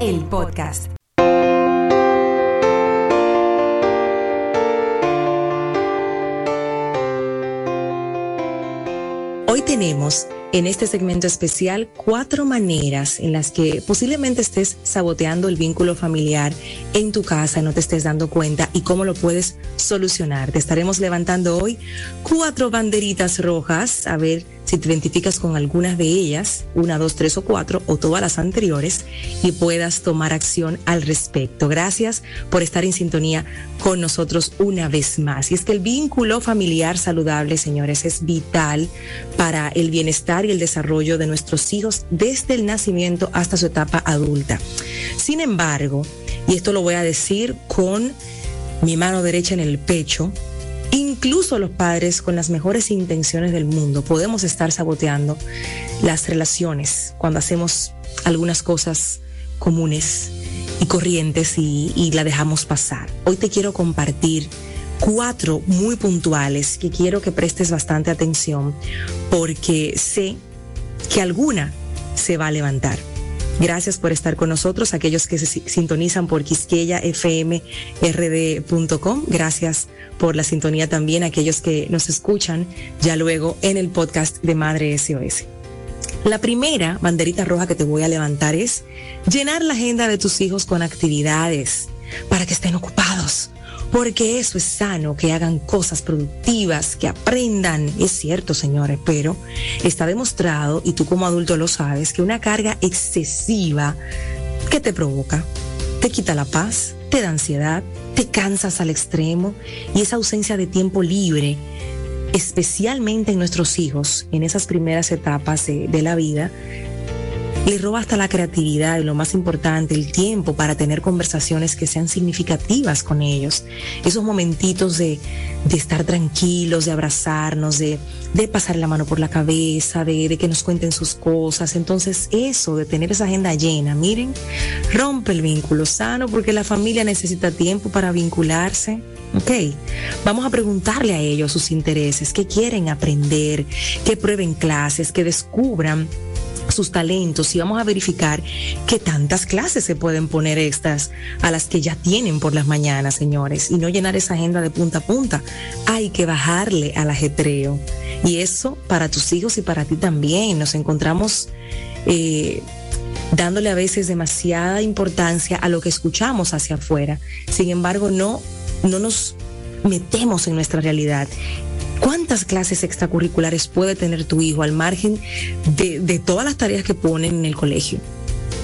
el podcast. Hoy tenemos en este segmento especial cuatro maneras en las que posiblemente estés saboteando el vínculo familiar en tu casa no te estés dando cuenta y cómo lo puedes solucionar. Te estaremos levantando hoy cuatro banderitas rojas a ver si te identificas con algunas de ellas, una, dos, tres o cuatro, o todas las anteriores, y puedas tomar acción al respecto. Gracias por estar en sintonía con nosotros una vez más. Y es que el vínculo familiar saludable, señores, es vital para el bienestar y el desarrollo de nuestros hijos desde el nacimiento hasta su etapa adulta. Sin embargo, y esto lo voy a decir con mi mano derecha en el pecho, Incluso los padres con las mejores intenciones del mundo podemos estar saboteando las relaciones cuando hacemos algunas cosas comunes y corrientes y, y la dejamos pasar. Hoy te quiero compartir cuatro muy puntuales que quiero que prestes bastante atención porque sé que alguna se va a levantar. Gracias por estar con nosotros, aquellos que se sintonizan por quisqueyafmrd.com. Gracias por la sintonía también, aquellos que nos escuchan ya luego en el podcast de Madre SOS. La primera banderita roja que te voy a levantar es llenar la agenda de tus hijos con actividades para que estén ocupados porque eso es sano, que hagan cosas productivas, que aprendan. Es cierto, señores, pero está demostrado, y tú como adulto lo sabes, que una carga excesiva, ¿qué te provoca? Te quita la paz, te da ansiedad, te cansas al extremo y esa ausencia de tiempo libre, especialmente en nuestros hijos, en esas primeras etapas de, de la vida, le roba hasta la creatividad y lo más importante, el tiempo para tener conversaciones que sean significativas con ellos. Esos momentitos de, estar tranquilos, de abrazarnos, de, de pasar la mano por la cabeza, de, de que nos cuenten sus cosas. Entonces eso, de tener esa agenda llena, miren, rompe el vínculo sano porque la familia necesita tiempo para vincularse. Ok, vamos a preguntarle a ellos sus intereses, qué quieren aprender, que prueben clases, que descubran sus talentos y vamos a verificar qué tantas clases se pueden poner estas a las que ya tienen por las mañanas, señores, y no llenar esa agenda de punta a punta. Hay que bajarle al ajetreo. Y eso para tus hijos y para ti también. Nos encontramos eh, dándole a veces demasiada importancia a lo que escuchamos hacia afuera. Sin embargo, no, no nos metemos en nuestra realidad ¿Cuántas clases extracurriculares puede tener tu hijo al margen de, todas las tareas que ponen en el colegio?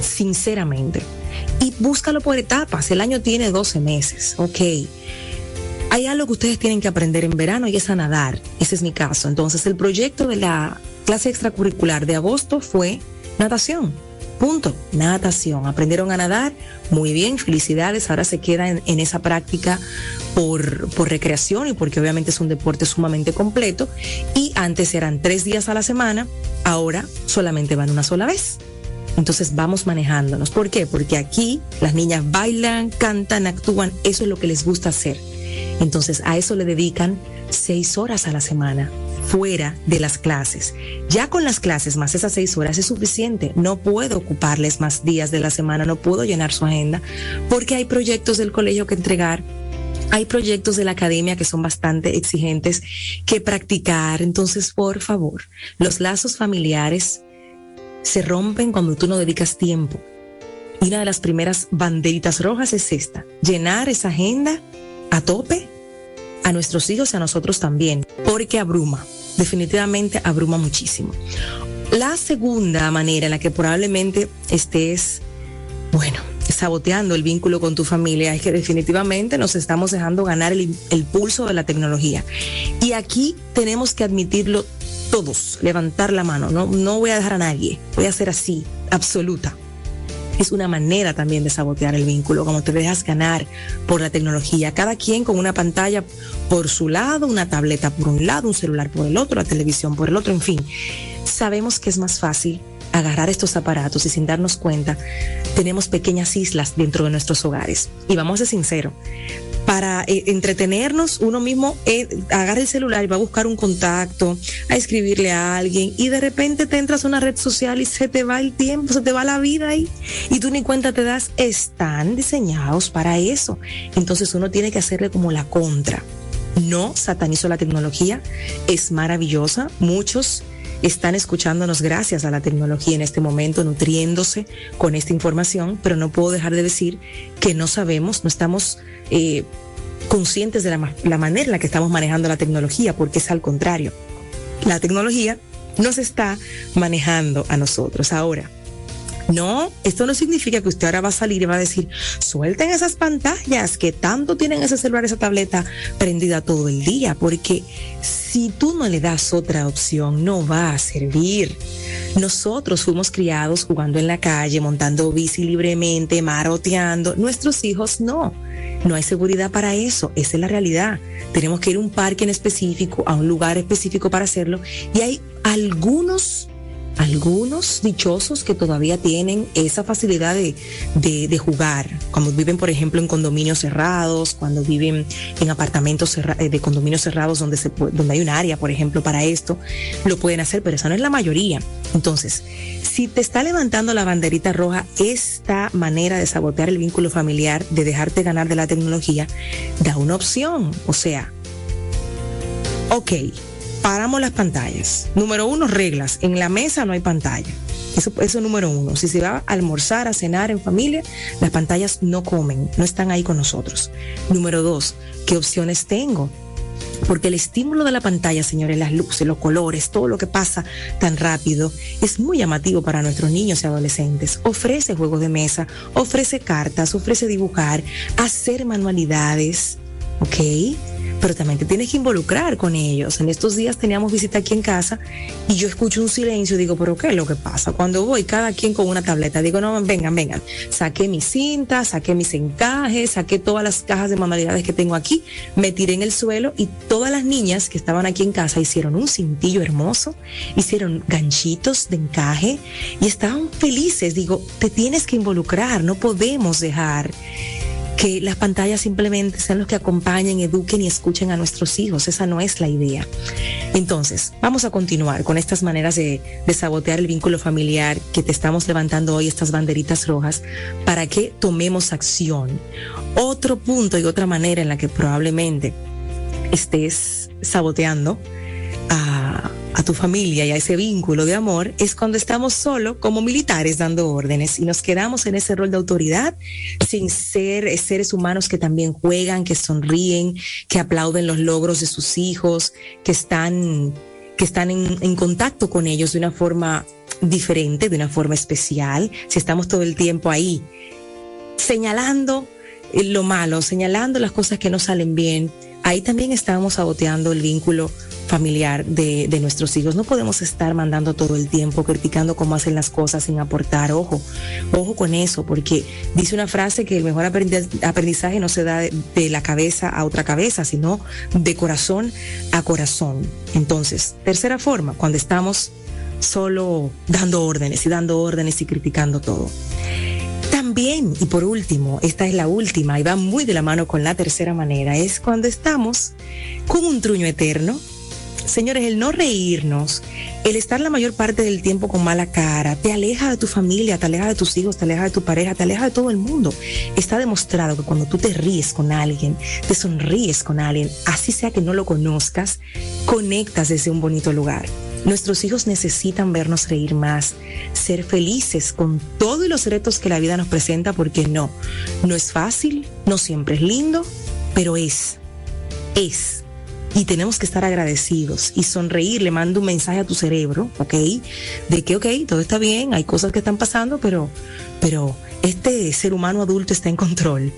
Sinceramente. Y búscalo por etapas. El año tiene 12 meses. Ok. Hay algo que ustedes tienen que aprender en verano y es a nadar. Ese es mi caso. Entonces, el proyecto de la clase extracurricular de agosto fue natación Punto. Natación. Aprendieron a nadar. Muy bien, felicidades. Ahora se quedan en, esa práctica por, por recreación y porque obviamente es un deporte sumamente completo. Y antes eran tres días a la semana, ahora solamente van una sola vez. Entonces vamos manejándonos. ¿Por qué? Porque aquí las niñas bailan, cantan, actúan. Eso es lo que les gusta hacer. Entonces a eso le dedican seis horas a la semana fuera de las clases. Ya con las clases más esas seis horas es suficiente. No puedo ocuparles más días de la semana, no puedo llenar su agenda porque hay proyectos del colegio que entregar. Hay proyectos de la academia que son bastante exigentes que practicar. Entonces, por favor, los lazos familiares se rompen cuando tú no dedicas tiempo. Y una de las primeras banderitas rojas es esta, llenar esa agenda a tope a nuestros hijos y a nosotros también, porque abruma, definitivamente abruma muchísimo. La segunda manera en la que probablemente estés, bueno, saboteando el vínculo con tu familia es que definitivamente nos estamos dejando ganar el, pulso de la tecnología. Y aquí tenemos que admitirlo todos, levantar la mano, no, no voy a dejar a nadie, voy a hacer así. absoluta es una manera también de sabotear el vínculo, como te dejas ganar por la tecnología. Cada quien con una pantalla por su lado, una tableta por un lado, un celular por el otro, la televisión por el otro, en fin. Sabemos que es más fácil agarrar estos aparatos y sin darnos cuenta, tenemos pequeñas islas dentro de nuestros hogares. Y vamos a ser sinceros, para eh, entretenernos, uno mismo eh, agarra el celular y va a buscar un contacto, a escribirle a alguien y de repente te entras a una red social y se te va el tiempo, se te va la vida ahí y tú ni cuenta te das, están diseñados para eso. Entonces uno tiene que hacerle como la contra. No satanizo la tecnología, es maravillosa. Muchos están escuchándonos gracias a la tecnología en este momento, nutriéndose con esta información, pero no puedo dejar de decir que no sabemos, no estamos eh, conscientes de la, la manera en la que estamos manejando la tecnología, porque es al contrario. La tecnología nos está manejando a nosotros. Ahora, no, esto no significa que usted ahora va a salir y va a decir, suelten esas pantallas que tanto tienen ese celular, esa tableta prendida todo el día, porque si tú no le das otra opción, no va a servir. Nosotros fuimos criados jugando en la calle, montando bici libremente, maroteando. Nuestros hijos no. No hay seguridad para eso, esa es la realidad. Tenemos que ir a un parque en específico, a un lugar específico para hacerlo. Y hay algunos algunos dichosos que todavía tienen esa facilidad de, de, jugar, cuando viven, por ejemplo, en condominios cerrados, cuando viven en apartamentos eh, de condominios cerrados donde, donde hay un área, por ejemplo, para esto, lo pueden hacer, pero esa no es la mayoría. Entonces, si te está levantando la banderita roja esta manera de sabotear el vínculo familiar, de dejarte ganar de la tecnología, da una opción. O sea, ok, paramos las pantallas. Número uno, reglas. En la mesa no hay pantalla. Eso, eso número uno. Si se va a almorzar, a cenar en familia, las pantallas no comen, no están ahí con nosotros. Número dos, ¿qué opciones tengo? Porque el estímulo de la pantalla, señores, las luces, los colores, todo lo que pasa tan rápido, es muy llamativo para nuestros niños y adolescentes. Ofrece juegos de mesa, ofrece cartas, ofrece dibujar, hacer manualidades, ¿ok? Pero también te tienes que involucrar con ellos. En estos días teníamos visita aquí en casa y yo escucho un silencio digo, pero ¿qué es lo que pasa? Cuando voy cada quien con una tableta, digo, no, vengan, vengan, saqué mi cinta, saqué mis encajes, saqué todas las cajas de manualidades que tengo aquí, me tiré en el suelo y todas las niñas que estaban aquí en casa hicieron un cintillo hermoso, hicieron ganchitos de encaje y estaban felices. Digo, te tienes que involucrar, no podemos dejar que las pantallas simplemente sean los que acompañen, eduquen y escuchen a nuestros hijos. Esa no es la idea. Entonces, vamos a continuar con estas maneras de, sabotear el vínculo familiar que te estamos levantando hoy, estas banderitas rojas, para que tomemos acción. Otro punto y otra manera en la que probablemente estés saboteando a a tu familia y a ese vínculo de amor es cuando estamos solo como militares dando órdenes y nos quedamos en ese rol de autoridad sin ser seres humanos que también juegan, que sonríen, que aplauden los logros de sus hijos, que están, que están en, en contacto con ellos de una forma diferente, de una forma especial. Si estamos todo el tiempo ahí señalando lo malo, señalando las cosas que no salen bien, ahí también estamos saboteando el vínculo familiar de, de, nuestros hijos. No podemos estar mandando todo el tiempo, criticando cómo hacen las cosas sin aportar. Ojo, ojo con eso, porque dice una frase que el mejor aprendizaje no se da de la cabeza a otra cabeza, sino de corazón a corazón. Entonces, tercera forma, cuando estamos solo dando órdenes y dando órdenes y criticando todo. También, y por último, esta es la última y va muy de la mano con la tercera manera, es cuando estamos con un truño eterno, Señores, el no reírnos, el estar la mayor parte del tiempo con mala cara, te aleja de tu familia, te aleja de tus hijos, te aleja de tu pareja, te aleja de todo el mundo. Está demostrado que cuando tú te ríes con alguien, te sonríes con alguien, así sea que no lo conozcas, conectas desde un bonito lugar. Nuestros hijos necesitan vernos reír más, ser felices con todos los retos que la vida nos presenta, porque no, no es fácil, no siempre es lindo, pero es, es y tenemos que estar agradecidos y sonreír, le mando un mensaje a tu cerebro, ¿ok? De que, ok, todo está bien, hay cosas que están pasando, pero, pero este ser humano adulto está en control.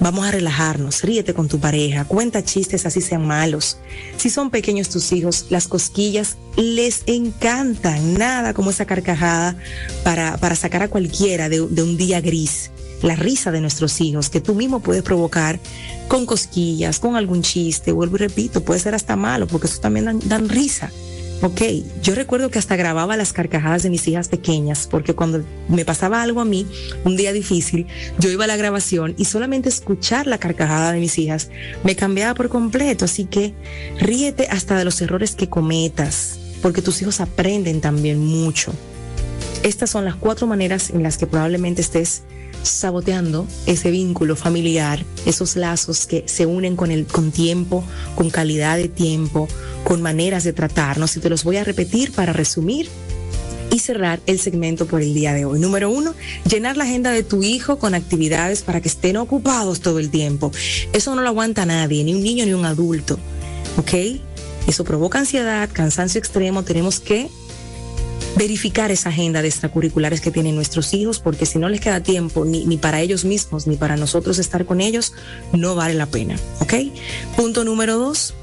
Vamos a relajarnos, ríete con tu pareja, cuenta chistes así sean malos. Si son pequeños tus hijos, las cosquillas les encantan, nada como esa carcajada para, para sacar a cualquiera de, un día gris. La risa de nuestros hijos que tú mismo puedes provocar con cosquillas, con algún chiste, vuelvo y repito, puede ser hasta malo porque eso también dan risa. Ok, yo recuerdo que hasta grababa las carcajadas de mis hijas pequeñas, porque cuando me pasaba algo a mí, un día difícil, yo iba a la grabación y solamente escuchar la carcajada de mis hijas me cambiaba por completo. Así que ríete hasta de los errores que cometas, porque tus hijos aprenden también mucho. Estas son las cuatro maneras en las que probablemente estés saboteando ese vínculo familiar, esos lazos que se unen con el con tiempo, con calidad de tiempo, con maneras de tratarnos. Y te los voy a repetir para resumir y cerrar el segmento por el día de hoy. Número uno, llenar la agenda de tu hijo con actividades para que estén ocupados todo el tiempo. Eso no lo aguanta nadie, ni un niño ni un adulto. ¿Ok? Eso provoca ansiedad, cansancio extremo. Tenemos que verificar esa agenda de extracurriculares que tienen nuestros hijos, porque si no les queda tiempo ni, ni, para ellos mismos ni para nosotros estar con ellos, no vale la pena. ¿Ok? Punto número dos.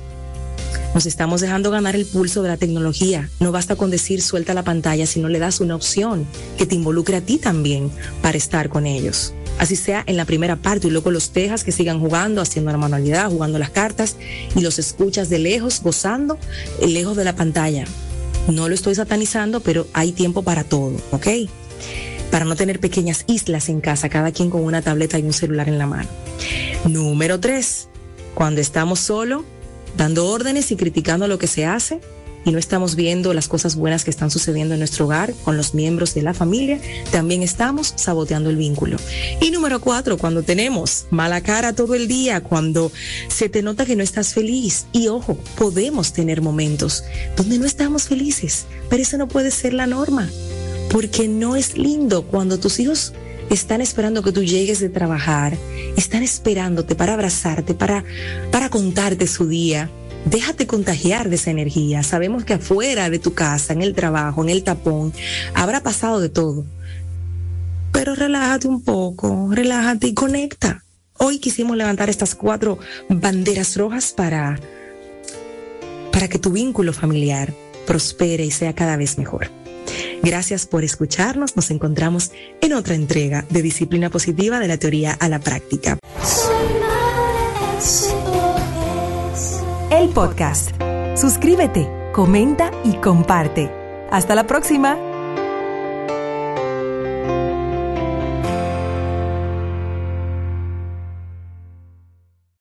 Nos estamos dejando ganar el pulso de la tecnología. No basta con decir suelta la pantalla si no le das una opción que te involucre a ti también para estar con ellos. Así sea en la primera parte y luego los dejas que sigan jugando, haciendo la manualidad, jugando las cartas y los escuchas de lejos, gozando, lejos de la pantalla. No lo estoy satanizando, pero hay tiempo para todo, ¿ok? Para no tener pequeñas islas en casa, cada quien con una tableta y un celular en la mano. Número tres, cuando estamos solo, dando órdenes y criticando lo que se hace y no estamos viendo las cosas buenas que están sucediendo en nuestro hogar con los miembros de la familia, también estamos saboteando el vínculo. Y número cuatro, cuando tenemos mala cara todo el día, cuando se te nota que no estás feliz. Y ojo, podemos tener momentos donde no estamos felices, pero eso no puede ser la norma, porque no es lindo cuando tus hijos están esperando que tú llegues de trabajar, están esperándote para abrazarte, para, para contarte su día. Déjate contagiar de esa energía. Sabemos que afuera de tu casa, en el trabajo, en el tapón, habrá pasado de todo. Pero relájate un poco, relájate y conecta. Hoy quisimos levantar estas cuatro banderas rojas para, para que tu vínculo familiar prospere y sea cada vez mejor. Gracias por escucharnos. Nos encontramos en otra entrega de Disciplina Positiva de la Teoría a la Práctica. El podcast. Suscríbete, comenta y comparte. Hasta la próxima.